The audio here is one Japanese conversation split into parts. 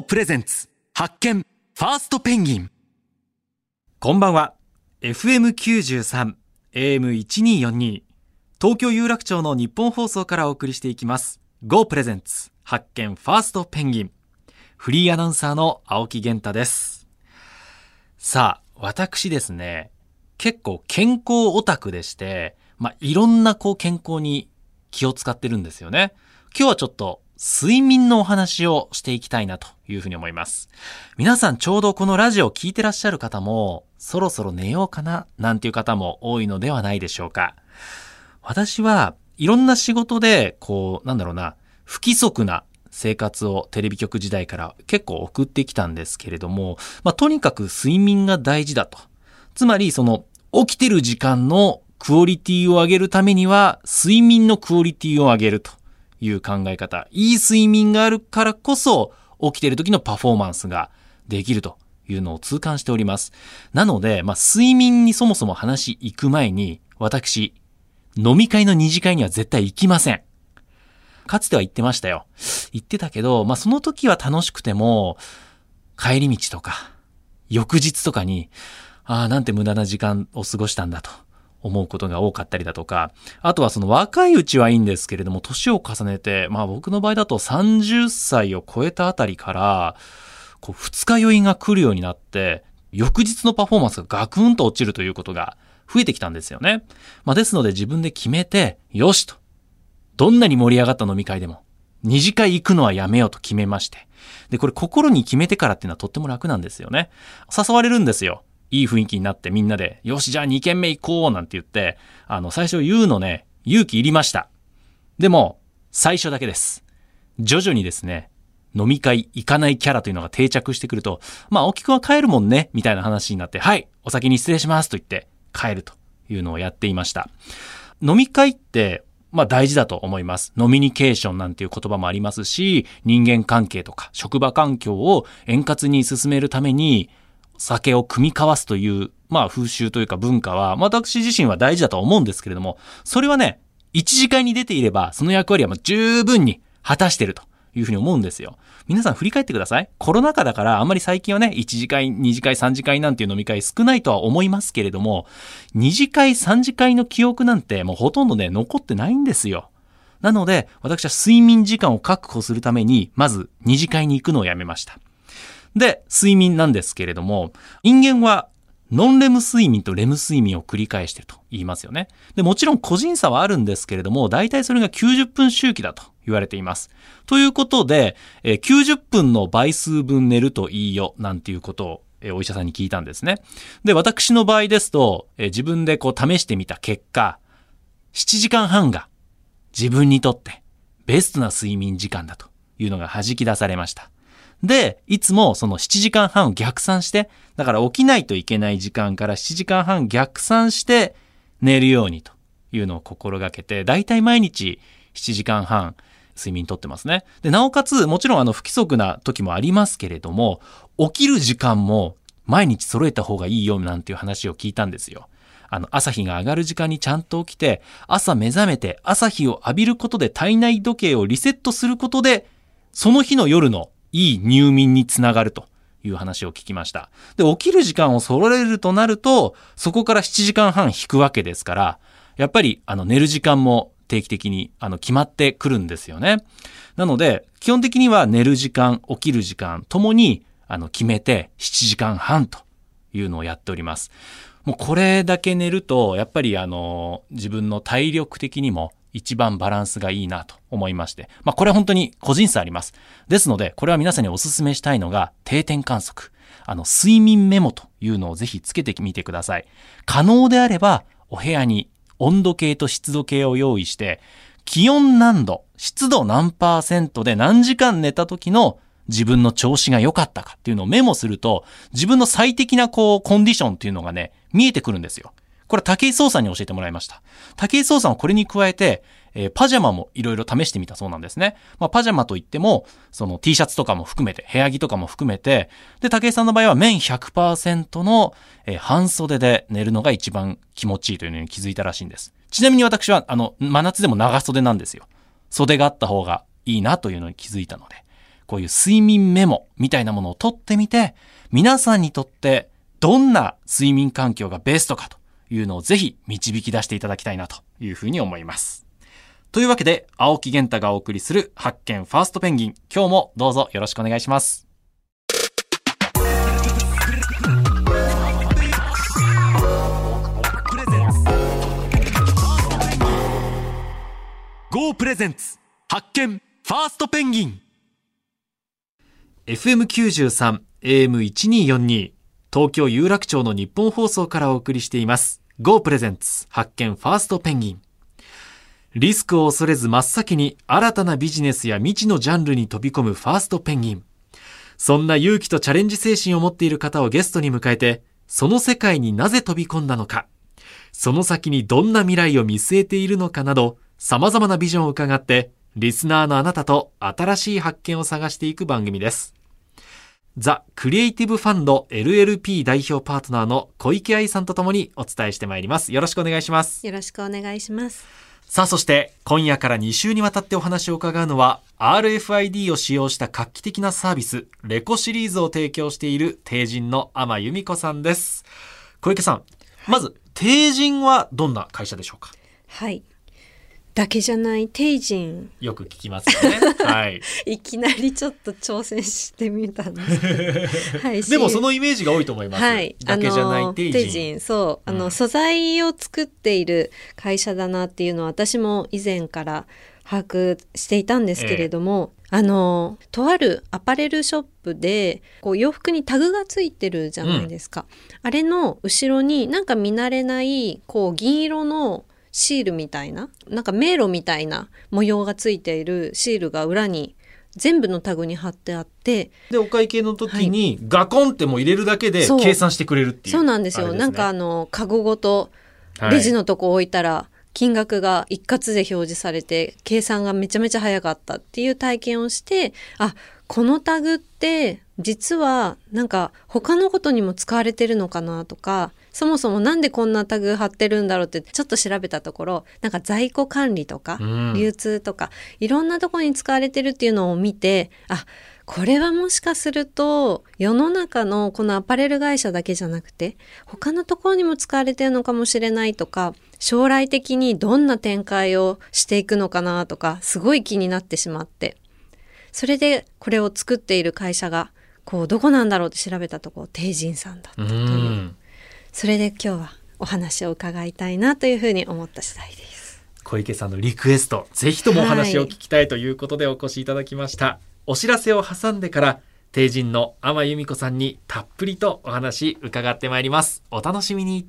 GO プレゼンツ発見ファーストペンギンこんばんは。FM93、AM1242、東京有楽町の日本放送からお送りしていきます。GO プレゼンツ発見ファーストペンギン。フリーアナウンサーの青木源太です。さあ、私ですね、結構健康オタクでして、まあ、いろんなこう健康に気を使ってるんですよね。今日はちょっと睡眠のお話をしていきたいなというふうに思います。皆さんちょうどこのラジオを聞いてらっしゃる方も、そろそろ寝ようかななんていう方も多いのではないでしょうか。私はいろんな仕事で、こう、なんだろうな、不規則な生活をテレビ局時代から結構送ってきたんですけれども、まあ、とにかく睡眠が大事だと。つまり、その、起きてる時間のクオリティを上げるためには、睡眠のクオリティを上げるという考え方。いい睡眠があるからこそ、起きている時のパフォーマンスができるというのを痛感しております。なので、まあ、睡眠にそもそも話行く前に、私、飲み会の二次会には絶対行きません。かつては言ってましたよ。言ってたけど、まあ、その時は楽しくても、帰り道とか、翌日とかに、ああ、なんて無駄な時間を過ごしたんだと思うことが多かったりだとか、あとはその若いうちはいいんですけれども、年を重ねて、まあ僕の場合だと30歳を超えたあたりから、こう二日酔いが来るようになって、翌日のパフォーマンスがガクンと落ちるということが増えてきたんですよね。まあですので自分で決めて、よしと。どんなに盛り上がった飲み会でも、二次会行くのはやめようと決めまして。で、これ心に決めてからっていうのはとっても楽なんですよね。誘われるんですよ。いい雰囲気になってみんなで、よし、じゃあ2軒目行こうなんて言って、あの、最初言うのね、勇気いりました。でも、最初だけです。徐々にですね、飲み会行かないキャラというのが定着してくると、まあ、青木くは帰るもんね、みたいな話になって、はい、お先に失礼しますと言って帰るというのをやっていました。飲み会って、まあ大事だと思います。ノミニケーションなんていう言葉もありますし、人間関係とか職場環境を円滑に進めるために、酒を組み交わすという、まあ風習というか文化は、私自身は大事だと思うんですけれども、それはね、一次会に出ていれば、その役割はもう十分に果たしているというふうに思うんですよ。皆さん振り返ってください。コロナ禍だから、あんまり最近はね、一次会、二次会、三次会なんていう飲み会少ないとは思いますけれども、二次会、三次会の記憶なんてもうほとんどね、残ってないんですよ。なので、私は睡眠時間を確保するために、まず二次会に行くのをやめました。で、睡眠なんですけれども、人間はノンレム睡眠とレム睡眠を繰り返していると言いますよね。で、もちろん個人差はあるんですけれども、大体それが90分周期だと言われています。ということで、え90分の倍数分寝るといいよ、なんていうことを、えお医者さんに聞いたんですね。で、私の場合ですと、え自分でこう試してみた結果、7時間半が自分にとってベストな睡眠時間だというのが弾き出されました。で、いつもその7時間半を逆算して、だから起きないといけない時間から7時間半逆算して寝るようにというのを心がけて、だいたい毎日7時間半睡眠とってますね。で、なおかつ、もちろんあの不規則な時もありますけれども、起きる時間も毎日揃えた方がいいよなんていう話を聞いたんですよ。あの、朝日が上がる時間にちゃんと起きて、朝目覚めて朝日を浴びることで体内時計をリセットすることで、その日の夜のいい入眠につながるという話を聞きました。で、起きる時間を揃えるとなると、そこから7時間半引くわけですから、やっぱりあの寝る時間も定期的にあの決まってくるんですよね。なので、基本的には寝る時間、起きる時間ともにあの決めて7時間半というのをやっております。もうこれだけ寝ると、やっぱりあの、自分の体力的にも一番バランスがいいなと思いまして。まあこれは本当に個人差あります。ですので、これは皆さんにお勧めしたいのが定点観測。あの、睡眠メモというのをぜひつけてみてください。可能であれば、お部屋に温度計と湿度計を用意して、気温何度、湿度何パーセントで何時間寝た時の自分の調子が良かったかっていうのをメモすると、自分の最適なこう、コンディションっていうのがね、見えてくるんですよ。これ武井壮さんに教えてもらいました。武井壮さんはこれに加えて、えーパジャマもいろいろ試してみたそうなんですね。まあ、パジャマといっても、その T シャツとかも含めて、部屋着とかも含めて、で、武井さんの場合は綿100%の、えー半袖で寝るのが一番気持ちいいというのに気づいたらしいんです。ちなみに私は、あの、真夏でも長袖なんですよ。袖があった方がいいなというのに気づいたので、こういう睡眠メモみたいなものを取ってみて、皆さんにとってどんな睡眠環境がベストかというのをぜひ導き出していただきたいなというふうに思います。というわけで、青木源太がお送りする発見ファーストペンギン。今日もどうぞよろしくお願いします。GO プレゼンツ発見ファーストペンギン FM93 AM1242 東京有楽町の日本放送からお送りしています GO プレゼンツ発見ファーストペンギンリスクを恐れず真っ先に新たなビジネスや未知のジャンルに飛び込むファーストペンギンそんな勇気とチャレンジ精神を持っている方をゲストに迎えてその世界になぜ飛び込んだのかその先にどんな未来を見据えているのかなど様々なビジョンを伺って、リスナーのあなたと新しい発見を探していく番組です。ザ・クリエイティブファンド LLP 代表パートナーの小池愛さんとともにお伝えしてまいります。よろしくお願いします。よろしくお願いします。さあ、そして今夜から2週にわたってお話を伺うのは RFID を使用した画期的なサービスレコシリーズを提供している帝人の天由美子さんです。小池さん、はい、まず帝人はどんな会社でしょうか？はい。だけじゃない帝人よく聞きますよね。はい。いきなりちょっと挑戦してみたんです。はい。でもそのイメージが多いと思います。はい。だけじゃない帝人。人そう、あの、うん、素材を作っている会社だなっていうのは私も以前から把握していたんですけれども、ええ、あのとあるアパレルショップでこう洋服にタグがついてるじゃないですか、うん、あれの後ろになんか見慣れないこう銀色のシールみたいななんか迷路みたいな模様がついているシールが裏に全部のタグに貼ってあってでお会計の時にガコンっても入れるだけで計算してくれるっていうそうなんですよ、ね、なんかあのカゴごとレジのとこ置いたら、金額が一括で表示されて計算がめちゃめちゃ早かったっていう体験をしてあこのタグって実はなんか他のことにも使われてるのかなとかそもそもなんでこんなタグ貼ってるんだろうってちょっと調べたところなんか在庫管理とか流通とか、いろんなとこに使われてるっていうのを見てあこれはもしかすると世の中のこのアパレル会社だけじゃなくて他のところにも使われてるのかもしれないとか将来的にどんな展開をしていくのかなとかすごい気になってしまって。それでこれを作っている会社がこうどこなんだろうって調べたところ帝人さんだったというそれで今日はお話を伺いたいなというふうに思った次第です。小池さんのリクエストぜひともお話を聞きたいということでお越しいただきました、はい、お知らせを挟んでから帝人の天由美子さんにたっぷりとお話伺ってまいります。お楽しみに。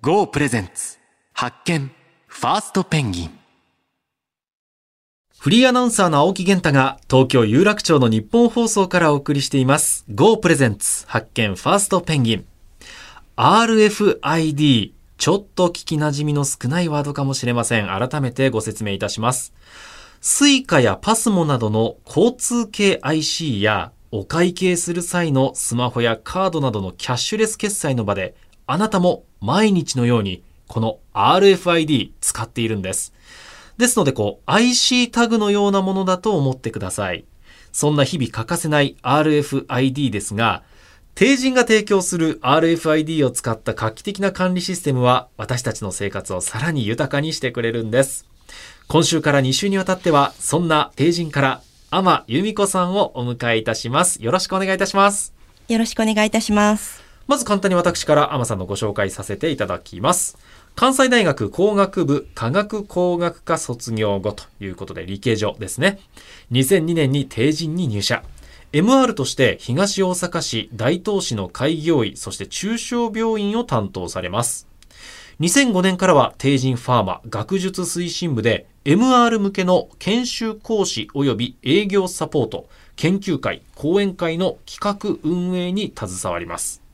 ゴープレゼンツ発見。ファーストペンギン。フリーアナウンサーの青木源太が東京有楽町のニッポン放送からお送りしています。Go プレゼンツ発見。ファーストペンギン。RFID ちょっと聞き馴染みの少ないワードかもしれません。改めてご説明いたします。スイカやパスモなどの交通系 IC やお会計する際のスマホやカードなどのキャッシュレス決済の場であなたも毎日のようにこの RFID 使っているんです。ですので、こう、IC タグのようなものだと思ってください。そんな日々欠かせない RFID ですが、帝人が提供する RFID を使った画期的な管理システムは私たちの生活をさらに豊かにしてくれるんです。今週から2週にわたっては、そんな帝人から天由美子さんをお迎えいたします。よろしくお願いいたします。よろしくお願いいたします。まず簡単に私から天さんのご紹介させていただきます。関西大学工学部科学工学科卒業後ということで理系所ですね。2002年に定人に入社。MR として東大阪市大東市の開業医、そして中小病院を担当されます。2005年からは定人ファーマ学術推進部で MR 向けの研修講師及び営業サポート、研究会、講演会の企画運営に携わります。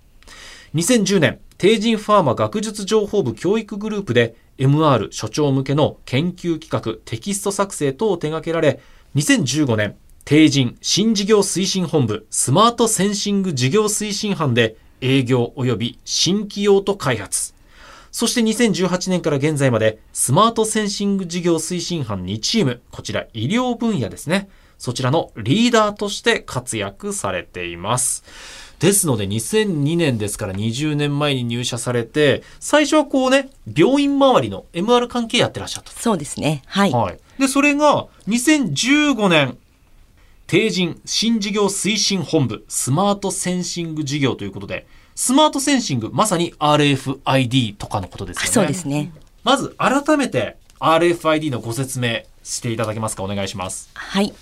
2010年、帝人ファーマ学術情報部教育グループで MR 所長向けの研究企画テキスト作成等を手掛けられ、2015年、帝人新事業推進本部スマートセンシング事業推進班で営業及び新規用途開発。そして2018年から現在までスマートセンシング事業推進班2チーム、こちら医療分野ですね。そちらのリーダーとして活躍されています。ですので2002年ですから20年前に入社されて、最初はこうね、病院周りの MR 関係やってらっしゃった。そうですね。はい。はい。で、それが2015年、帝人新事業推進本部スマートセンシング事業ということで、スマートセンシング、まさに RFID とかのことですよね。あそうですね。まず改めて RFID のご説明していただけますか？お願いします。はい。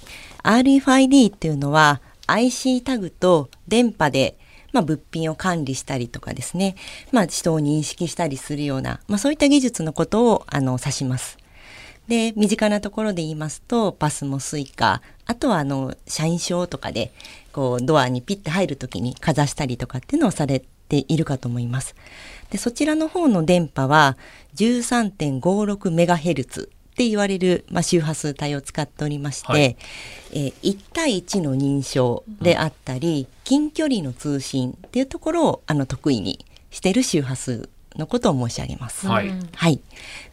RFID っていうのは IC タグと電波でまあ、物品を管理したりとかですね、まあ、人を認識したりするような、まあ、そういった技術のことをあの指します。で、身近なところで言いますと、パスモスイカ、あとはあの、社員証とかで、こう、ドアにピッて入るときにかざしたりとかっていうのをされているかと思います。で、そちらの方の電波は 13.56MHz って言われる、まあ、周波数帯を使っておりまして、はいえー1対1の認証であったり、近距離の通信っていうところをあの得意にしている周波数のことを申し上げます。はい。はい。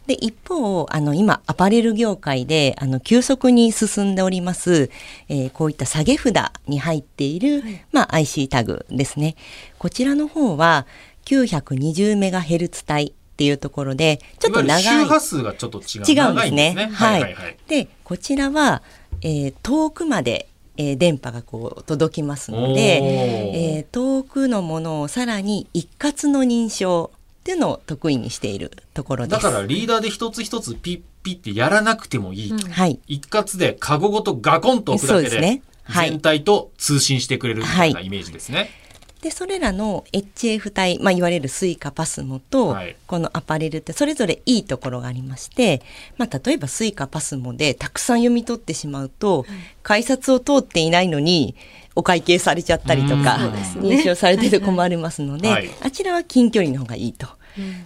で、一方、あの、今、アパレル業界で、あの、急速に進んでおります、えーこういった下げ札に入っている、まあ、IC タグですね。こちらの方は、920MHz 帯っていうところで、ちょっと長い。周波数がちょっと違う。違うんですね。はい、はいはい。で、こちらは、えー遠くまで、えー電波がこう届きますので、えー遠くのものをさらに一括の認証っていうのを得意にしているところです。だからリーダーで一つ一つピッピッってやらなくてもいいと。はい。一括でカゴごとガコンと置くだけでねはい全体と通信してくれるみたいなイメージですね。で、それらの HF 帯、まあ、いわれるスイカパスモと、はい。このアパレルってそれぞれいいところがありまして、まあ、例えばスイカパスモでたくさん読み取ってしまうと、改札を通っていないのに、お会計されちゃったりとか、うん。そうですね。認証されてて困りますので、はい。あちらは近距離の方がいいと。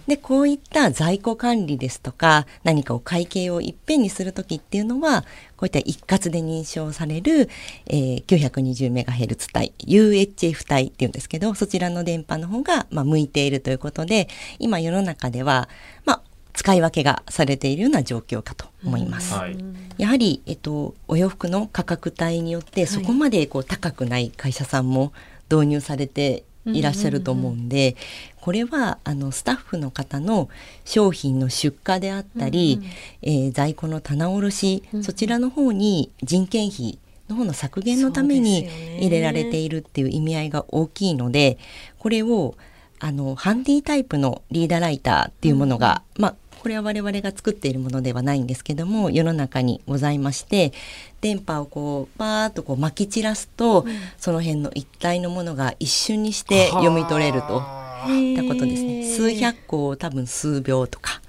で、こういった在庫管理ですとか、何かお会計をいっぺんにするときっていうのは、こういった一括で認証される、えー 920MHz 帯、UHF 帯っていうんですけど、そちらの電波の方が、まあ、向いているということで、今世の中では、まあ、使い分けがされているような状況かと思います。はい。やはり、えっと、お洋服の価格帯によってそこまでこう高くない会社さんも導入されていらっしゃると思うんで、これはあのスタッフの方の商品の出荷であったり、えー在庫の棚卸し、そちらの方に人件費の方の削減のために入れられているっていう意味合いが大きいのでこれをあのハンディタイプのリーダーライターっていうものが、まあこれは我々が作っているものではないんですけども世の中にございまして電波をこうバーッとこう撒き散らすと、その辺の一体のものが一瞬にして読み取れると。いったことですね。数百個を多分数秒とか。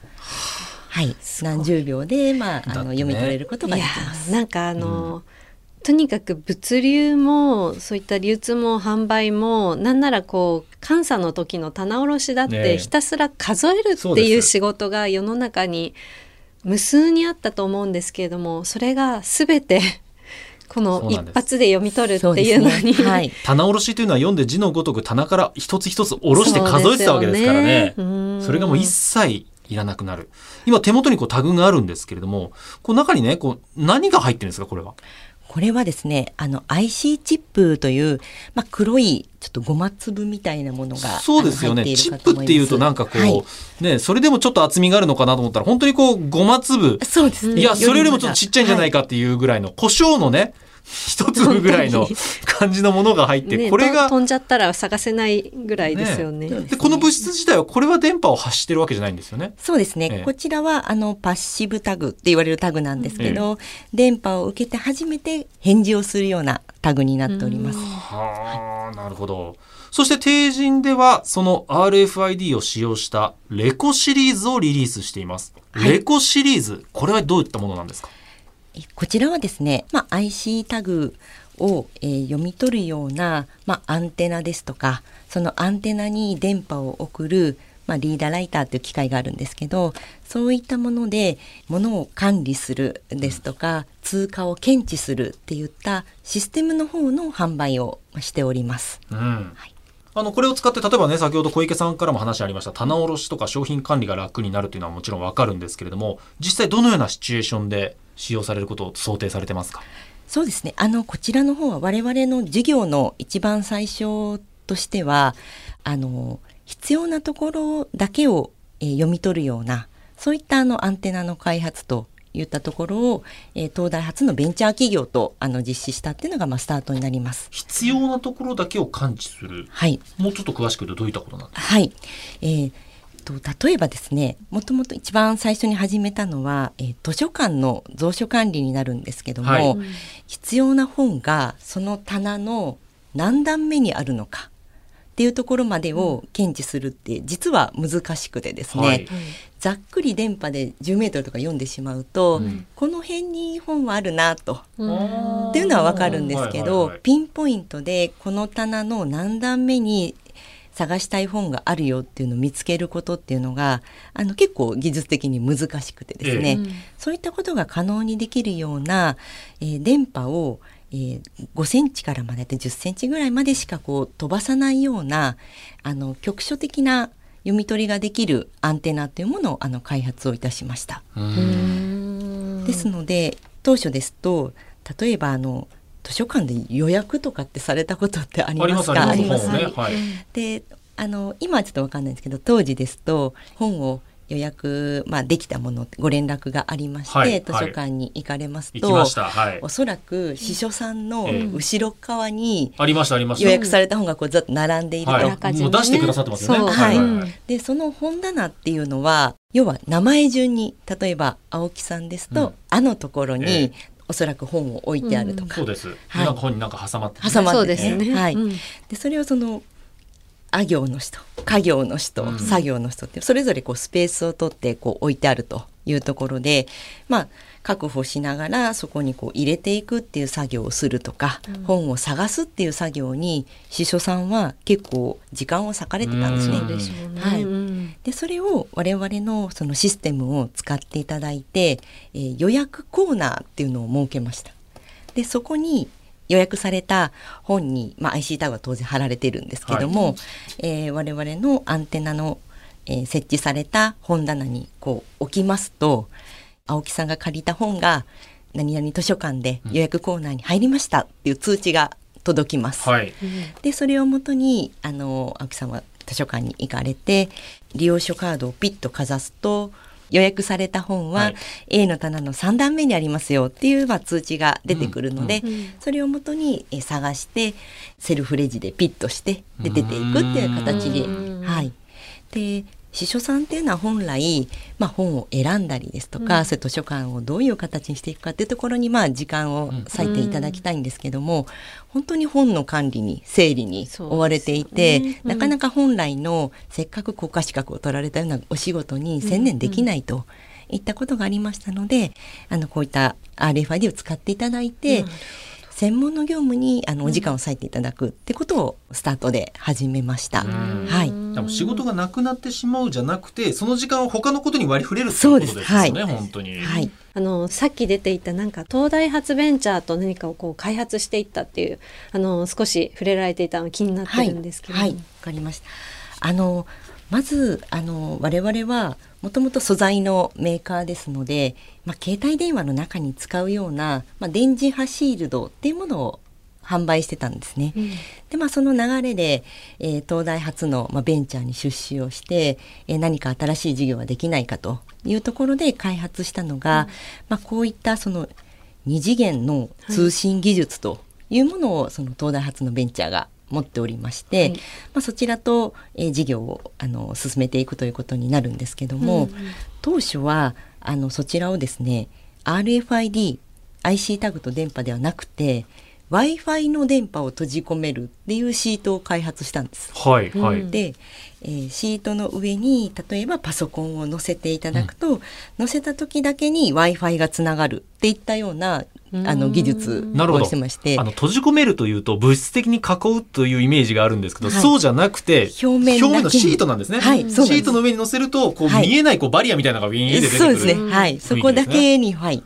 はい、何十秒で、まあ、あの、読み取れることができます。ーなんかあの、とにかく物流もそういった流通も販売もなんならこう監査の時の棚卸しだってひたすら数えるっていう仕事が世の中に無数にあったと思うんですけれどもそれが全て この一発で読み取るっていうのに、ね。はい。棚卸しというのは読んで字のごとく棚から一つ一つ下ろして数えてたわけですからね。そねうんそれがもう一切いらなくなる。今手元にこうタグがあるんですけれども、こう中にね、こう何が入ってるんですか、これは？これはですね、あの IC チップという、まあ、黒いちょっとごま粒みたいなものがそうですよね。チップっていうとなんかこう、はいね、それでもちょっと厚みがあるのかなと思ったら、本当にこう、ごま粒。そうですね。いや、それよりもちょっとちっちゃいんじゃないか。かっていうぐらいの、胡椒のね、一粒ぐらいの感じのものが入って、ねこれがと、飛んじゃったら探せないぐらいですよね。ねで、この物質自体は、これは電波を発してるわけじゃないんですよね。そうですね、ええこちらはあのパッシブタグって言われるタグなんですけど、電波を受けて初めて返事をするようなタグになっております。はあ、なるほど。そして、帝人では、その RFID を使用したレコシリーズをリリースしています。はいレコシリーズ、これはどういったものなんですか？えこちらはですね、まあ、IC タグを、えー読み取るような、まあ、アンテナですとかそのアンテナに電波を送るまあ、リーダーライターという機械があるんですけどそういったもので物を管理するですとか通貨を検知するっていったシステムの方の販売をしております。うんあのこれを使って例えばね先ほど小池さんからも話ありました棚卸しとか商品管理が楽になるというのはもちろんわかるんですけれども実際どのようなシチュエーションで使用されることを想定されてますか？そうですね。あの、こちらの方は我々の授業の一番最初としては、あの、必要なところだけを、えー読み取るような、そういったあのアンテナの開発といったところを、えー東大初のベンチャー企業とあの実施したっていうのがまあスタートになります。必要なところだけを感知するはい。もうちょっと詳しく言うとどういったことなんですか？はい。えーと例えばですね、もともと一番最初に始めたのは、えー図書館の蔵書管理になるんですけども、はい必要な本がその棚の何段目にあるのかっていうところまでを検知するって実は難しくてですね、はい。ざっくり電波で10メートルとか読んでしまうと、うん。この辺に本はあるなと。うん。っていうのはわかるんですけど、はいはいはい。ピンポイントでこの棚の何段目に探したい本があるよっていうのを見つけることっていうのがあの結構技術的に難しくてですね、ええ。そういったことが可能にできるような、えー電波を、えー5センチからまでで10センチぐらいまでしかこう飛ばさないようなあの局所的な読み取りができるアンテナというものをあの開発をいたしました。うん。ですので当初ですと例えばあの図書館で予約とかってされたことってありますか？ありますね。はい。であの今はちょっとわかんないんですけど当時ですと本を予約、まあ、できたものご連絡がありまして、はい図書館に行かれますと、行きました。はい。おそらく司書さんのええ後ろ側にありましたありました。予約された本がこうずっと並んでいるあらかじめね。もう出してくださってますよね。そう。はいうんでその本棚っていうのは要は名前順に例えば青木さんですと、うん。あのところに、ええ。おそらく本を置いてあるとか、そうです、はい。なんか本になんか挟まっててね。挟まそうっててですね。はい。うん。でそれをそのあ行の人家行の人、うん作業の人ってそれぞれこうスペースを取ってこう置いてあるというところでまあ確保しながらそこにこう入れていくっていう作業をするとか、本を探すっていう作業に司書さんは結構時間を割かれてたんですね。うん。はいうんでそれを我々のそのシステムを使っていただいて、えー予約コーナーっていうのを設けました。でそこに予約された本に、まあ、IC タグは当然貼られてるんですけども、えー我々のアンテナの、えー設置された本棚にこう置きますと青木さんが借りた本が何々図書館で予約コーナーに入りましたっていう通知が届きます。はい。でそれをもとにあの青木さんは図書館に行かれて利用書カードをピッとかざすと予約された本ははい。A の棚の3段目にありますよっていう、まあ、通知が出てくるので、それをもとにえ探してセルフレジでピッとしてで出ていくっていう形でうん。はい。で司書さんっていうのは本来、まあ、本を選んだりですとか、うん。そういう図書館をどういう形にしていくかっていうところにまあ時間を割いていただきたいんですけども、本当に本の管理に整理に追われていて、ねうん。なかなか本来のせっかく国家資格を取られたようなお仕事に専念できないと。いったことがありましたのであのこういった RFID を使っていただいて、うん。専門の業務にあのお時間を割いていただくってことをスタートで始めました。うん。はい。でも仕事がなくなってしまうじゃなくてその時間を他のことに割り振れるっていうことですよねそうです。はい。本当に、はい、あのさっき出ていたなんか東大発ベンチャーと何かをこう開発していったっていうあの少し触れられていたの気になってるんですけど、はい、はいかりました。あのまずあの我々はもともと素材のメーカーですので、まあ、携帯電話の中に使うような、まあ、電磁波シールドっていうものを販売してたんですね。うん。でまあその流れで、えー東大初の、まあ、ベンチャーに出資をして、えー何か新しい事業ができないかというところで開発したのが、まあ、こういったその二次元の通信技術というものをその東大初のベンチャーが持っておりまして、はい。まあ、そちらと、えー事業をあの進めていくということになるんですけども、うんうん。当初はあのそちらをですね RFID IC タグと電波ではなくて w i f i の電波を閉じ込めるっていうシートを開発したんです。はいはい、うんで、ええーシートの上に例えばパソコンを載せていただくと、載せた時だけに w i f i がつながるっていったようなあの技術なるほど。をしてまして。あの閉じ込めるというと物質的に囲うというイメージがあるんですけど、はい。そうじゃなくて表面だけに。のシートなんですね、はいシートの上に乗せるとこうはい。見えないこうバリアみたいなのがビーンって出てくるそうですね。はい。そこだけに、はい。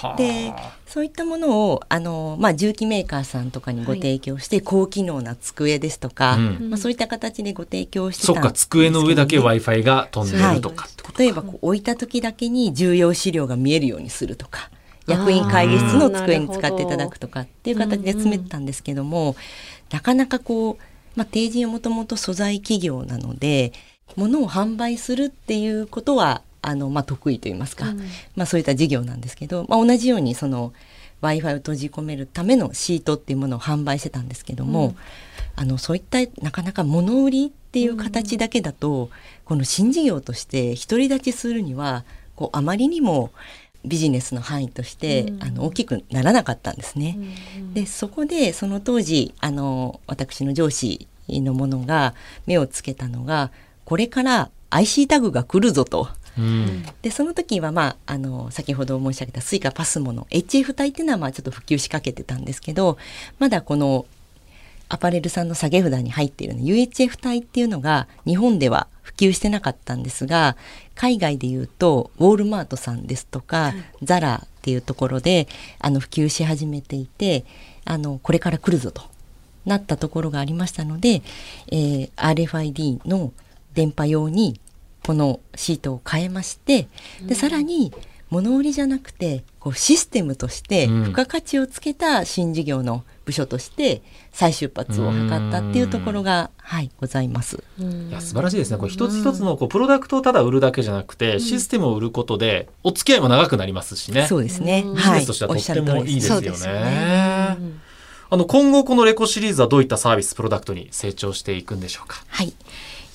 はあ。で、そういったものを、あの、まあ、重機メーカーさんとかにご提供して、高機能な机ですとか、うん。まあ、そういった形でご提供してそっかたんですけど机の上だけ w i f i が飛んでるとか。ってこと例えばこう置いた時だけに重要資料が見えるようにするとか役員会議室の机に使っていただくとかっていう形で詰めてたんですけども、なかなかこう、まあ、帝人はもともと素材企業なので物を販売するっていうことはあの、まあ、得意といいますか、まあ、そういった事業なんですけど、まあ、同じようにその w i f i を閉じ込めるためのシートっていうものを販売してたんですけども、あのそういったなかなか物売りっていう形だけだと、この新事業として独り立ちするにはこうあまりにもビジネスの範囲として、あの大きくならなかったんですね。でそこでその当時あの私の上司のものが目をつけたのがこれから IC タグが来るぞと。うん。でその時は、まあ、あの先ほど申し上げたスイカパスモの HF 帯っていうのはまあちょっと普及しかけてたんですけどまだこのアパレルさんの下げ札に入っている、ね、UHF 帯っていうのが日本では普及してなかったんですが海外でいうとウォールマートさんですとか、ザラっていうところであの普及し始めていてあのこれから来るぞとなったところがありましたので、えー RFID の電波用にこのシートを変えましてでさらに物売りじゃなくてこうシステムとしてうん。付加価値をつけた新事業の部署として再出発を図ったっていうところが、はい、ございます。いや素晴らしいですね。これ一つ一つのこうプロダクトをただ売るだけじゃなくて、システムを売ることでお付き合いも長くなりますしね。そうですね。うん。ビジはいネスとしてはとっおっしゃる通てもいいですよね。ねうんあの今後このレコシリーズはどういったサービスプロダクトに成長していくんでしょうか？はい。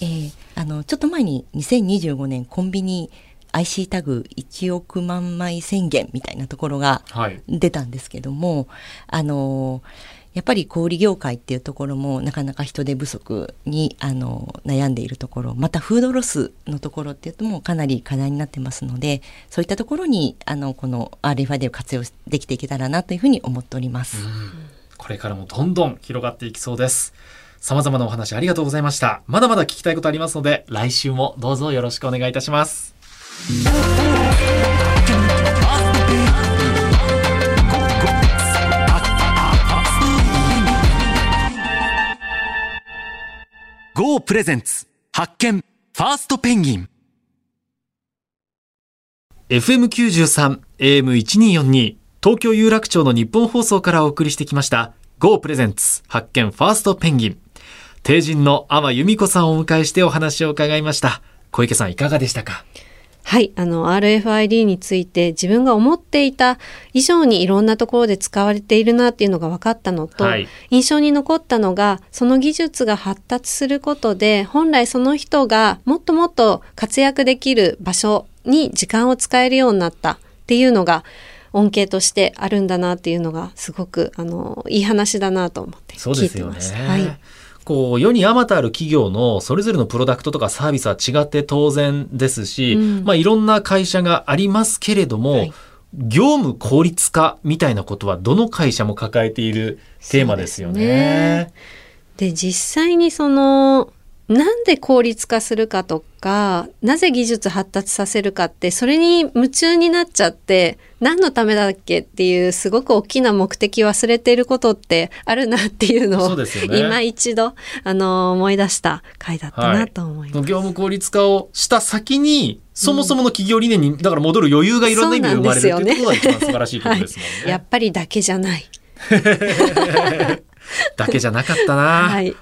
えーあの、ちょっと前に2025年コンビニ IC タグ1億万枚宣言みたいなところがはい。出たんですけども、あの、やっぱり小売業界っていうところもなかなか人手不足にあの悩んでいるところまたフードロスのところっていうともうかなり課題になってますのでそういったところにあのこの RFID を活用できていけたらなというふうに思っております。これからもどんどん広がっていきそうです。様々なお話ありがとうございました。まだまだ聞きたいことありますので、来週もどうぞよろしくお願いいたします。GO プレゼンツ発見ファーストペンギン FM93、AM1242、東京有楽町の日本放送からお送りしてきました、GO プレゼンツ発見ファーストペンギン。帝人の阿波由美子さんをお迎えしてお話を伺いました。小池さんいかがでしたか？はい、あの RFID について自分が思っていた以上にいろんなところで使われているなっていうのが分かったのと、はい印象に残ったのがその技術が発達することで本来その人がもっともっと活躍できる場所に時間を使えるようになったっていうのが恩恵としてあるんだなっていうのがすごくあのいい話だなと思って聞いてました。はいこう世にあまたある企業のそれぞれのプロダクトとかサービスは違って当然ですし、うん。まあいろんな会社がありますけれども、はい。業務効率化みたいなことはどの会社も抱えているテーマですよね。で実際にそのなんで効率化するかとかなぜ技術発達させるかってそれに夢中になっちゃって何のためだっけっていうすごく大きな目的忘れていることってあるなっていうのをね今一度あの思い出した回だったなと思います。業務効率化をした先にそもそもの企業理念にだから戻る余裕がいろんな意味で生まれるっていうところが一番素晴らしいことですもんね。やっぱりだけじゃない。だけじゃなかったな。はい。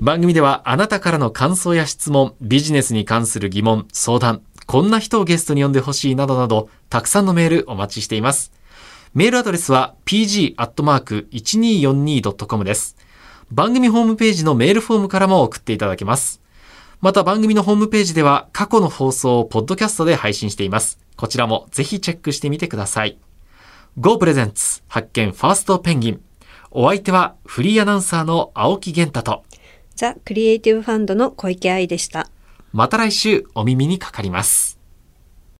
番組ではあなたからの感想や質問、ビジネスに関する疑問、相談、こんな人をゲストに呼んでほしいなどなど、たくさんのメールお待ちしています。メールアドレスは pg.1242.com です。番組ホームページのメールフォームからも送っていただけます。また番組のホームページでは過去の放送をポッドキャストで配信しています。こちらもぜひチェックしてみてください。Go プレゼンツ発見ファーストペンギン。お相手はフリーアナウンサーの青木源太とザ・クリエイティブファンドの小池愛でした。また来週お耳にかかります。